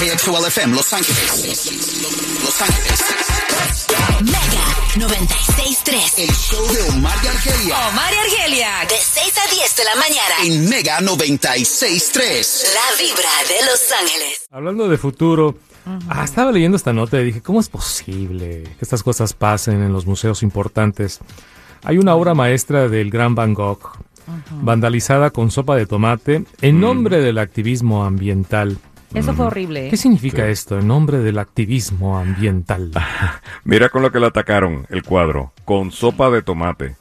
KXOL FM Los Ángeles. Los Ángeles. Mega 96.3. El show de Omar y Argelia Omar y Argelia. De 6 a 10 de la mañana. en Mega 96.3. La vibra de Los Ángeles. Hablando de futuro, ah, estaba leyendo esta nota y dije, ¿cómo es posible que estas cosas pasen en los museos importantes? Hay una obra maestra del gran Van Gogh, vandalizada con sopa de tomate, en nombre del activismo ambiental. Eso fue horrible. ¿eh? ¿Qué significa esto, en nombre del activismo ambiental? Mira con lo que le atacaron el cuadro, con sopa de tomate.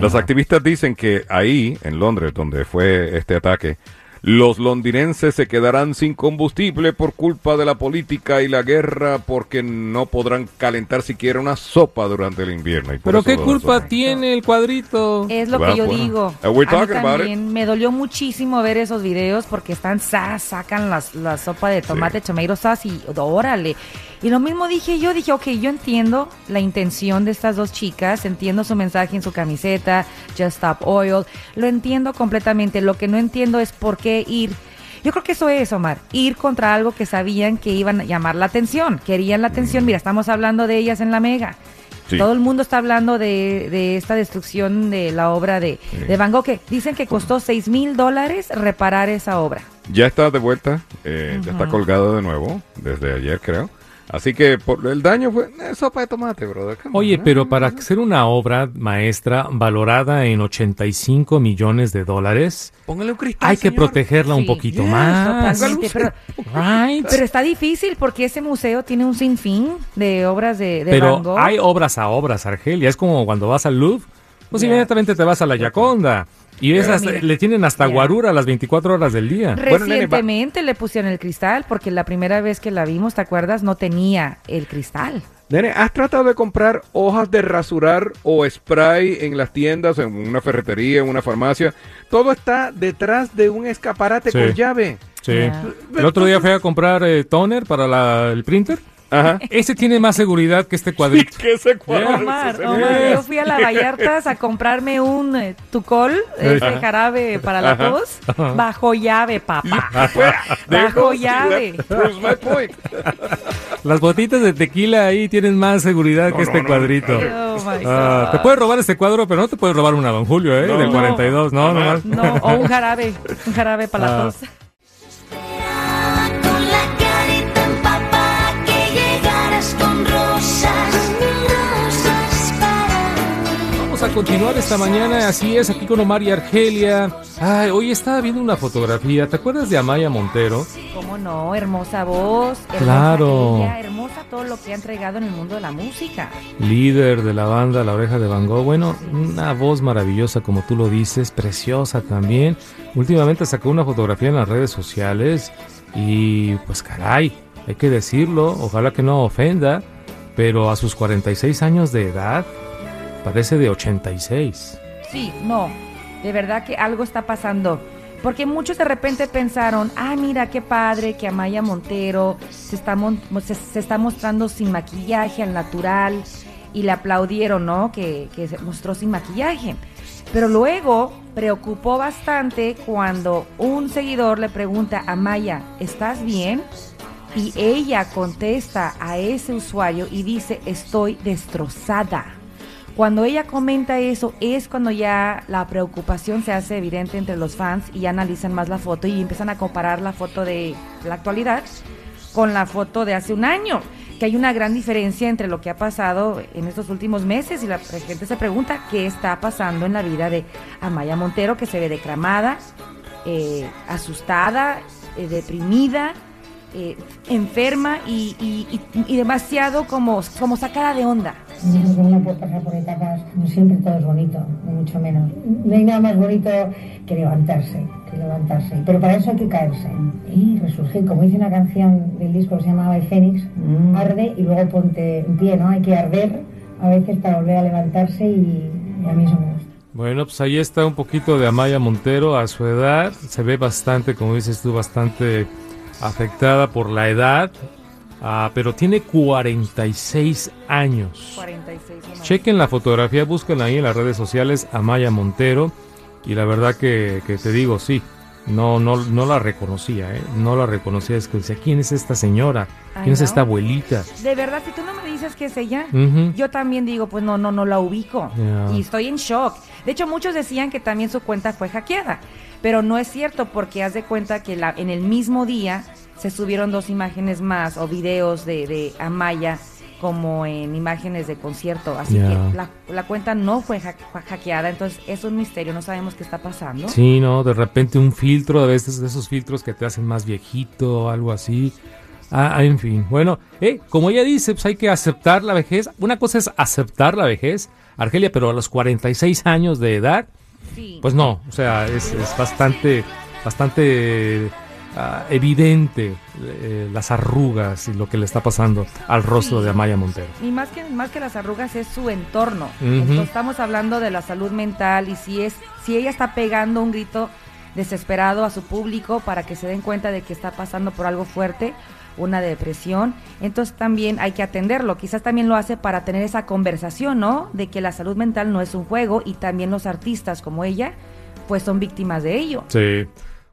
Los activistas dicen que ahí, en Londres, donde fue este ataque, los londinenses se quedarán sin combustible por culpa de la política y la guerra porque no podrán calentar siquiera una sopa durante el invierno. y ¿Pero qué culpa tiene el cuadrito? Es lo que yo bueno. digo. A mí también me dolió muchísimo ver esos videos porque están sa- sacan las, la sopa de tomate, tomato sauce y órale. Y lo mismo dije yo, dije, ok, yo entiendo la intención de estas dos chicas, entiendo su mensaje en su camiseta, Just Stop Oil, lo entiendo completamente. Lo que no entiendo es por qué ir. Yo creo que eso es, Omar, ir contra algo que sabían que iban a llamar la atención, querían la atención. Mira, estamos hablando de ellas en la mega. Sí. Todo el mundo está hablando de, de esta destrucción de la obra de, de Van Gogh, que dicen que costó 6 mil dólares reparar esa obra. Ya está de vuelta, eh, ya está colgado de nuevo, desde ayer creo. Así que por el daño fue eh, sopa de tomate, brother. come on, Oye, ¿eh? pero para ser una obra maestra valorada en 85 millones de dólares, Póngale un cristal. hay que señor. protegerla un Sí, poquito yes, más. totalmente, pero, Right. pero está difícil porque ese museo tiene un sinfín de obras de, de Pero Van Gogh. hay obras a obras, Argelia. Es como cuando vas al Louvre, pues inmediatamente te vas a la Yaconda. Y es hasta- mira, le tienen hasta guarura las 24 horas del día. Bueno, nene, va- Recientemente le pusieron el cristal porque la primera vez que la vimos, ¿te acuerdas? No tenía el cristal. Nene, ¿has tratado de comprar hojas de rasurar o spray en las tiendas, en una ferretería, en una farmacia? Todo está detrás de un escaparate Sí. con llave. Sí. El otro día fui a comprar eh, toner para la- el printer. Ajá. Ese tiene más seguridad que este cuadrito. que ese cuadro. Omar, ese- Omar, yo fui a la Vallartas a comprarme un eh, Tucol, ese jarabe para la Ajá. tos, bajo llave, papá. Bajo llave. Las botitas de tequila ahí tienen más seguridad que No, este no, no. cuadrito. Oh, Ah, te puedes robar este cuadro, pero no te puedes robar una Don Julio, ¿eh? No. Del 42, no, no, no. No, o un jarabe, un jarabe para la Ah. tos. Vamos a continuar esta mañana, así es, aquí con Omar y Argelia. Ay, hoy estaba viendo una fotografía, ¿te acuerdas de Amaya Montero? ¿Cómo no? Hermosa voz, hermosa Claro. hermosa todo lo que ha entregado en el mundo de la música. Líder de la banda La Oreja de Van Gogh. Bueno, una voz maravillosa, como tú lo dices, preciosa también. Últimamente sacó una fotografía en las redes sociales y pues caray, hay que decirlo, ojalá que no ofenda, pero a sus 46 años de edad parece de 86. Sí, no, de verdad que algo está pasando. Porque muchos de repente pensaron, ah, mira qué padre que Amaya Montero se está, mostrando sin maquillaje al natural y le aplaudieron, ¿no? Que, que se mostró sin maquillaje. Pero luego preocupó bastante cuando un seguidor le pregunta a Maya, ¿estás bien? Y ella contesta a ese usuario y dice, estoy destrozada. Cuando ella comenta eso es cuando ya la preocupación se hace evidente entre los fans y analizan más la foto y empiezan a comparar la foto de la actualidad con la foto de hace un año, que hay una gran diferencia entre lo que ha pasado en estos últimos meses y la gente se pregunta qué está pasando en la vida de Amaya Montero, que se ve decramada, eh, asustada, eh, deprimida, eh, enferma y, y- demasiado como sacada de onda. Yo creo que uno puede pasar por etapas, no siempre todo es bonito, ni mucho menos. No hay nada más bonito que levantarse, que levantarse. Pero para eso hay que caerse y resurgir. Como dice una canción del disco que se llama El Fénix, arde y luego ponte en pie, ¿no? Hay que arder a veces para volver a levantarse y, y a mí eso me gusta. Bueno, pues ahí está un poquito de Amaya Montero a su edad. Se ve bastante, como dices tú, bastante afectada por la edad. Ah, pero tiene 46 años. 46 nomás. Chequen la fotografía, búsquenla ahí en las redes sociales, Amaya Montero. Y la verdad que, que te digo, sí, No, no, no la reconocía, ¿eh? No la reconocía. Es que decía, ¿quién es esta señora? ¿Quién es esta abuelita? De verdad, si tú no me dices que es ella, yo también digo, pues no, no, no la ubico. Y estoy en shock. De hecho, muchos decían que también su cuenta fue hackeada. Pero no es cierto porque haz de cuenta que la, en el mismo día se subieron dos imágenes más o videos de, de Amaya como en imágenes de concierto. Así que la, la cuenta no fue ha- fue hackeada. Entonces es un misterio, no sabemos qué está pasando. Sí, ¿no? De repente un filtro, a veces de esos filtros que te hacen más viejito o algo así. Ah, en fin. Bueno, eh, como ella dice, pues hay que aceptar la vejez. Una cosa es aceptar la vejez, Argelia, pero a los 46 años de edad, Sí. pues no. O sea, es, es bastante, bastante ah, evidente eh, las arrugas y lo que le está pasando al rostro Sí. de Amaya Montero. Y más que, más que las arrugas es su entorno. Entonces estamos hablando de la salud mental y si es, si ella está pegando un grito desesperado a su público para que se den cuenta de que está pasando por algo fuerte, una depresión, entonces también hay que atenderlo. Quizás también lo hace para tener esa conversación, ¿no? De que la salud mental no es un juego y también los artistas como ella, pues son víctimas de ello. Sí.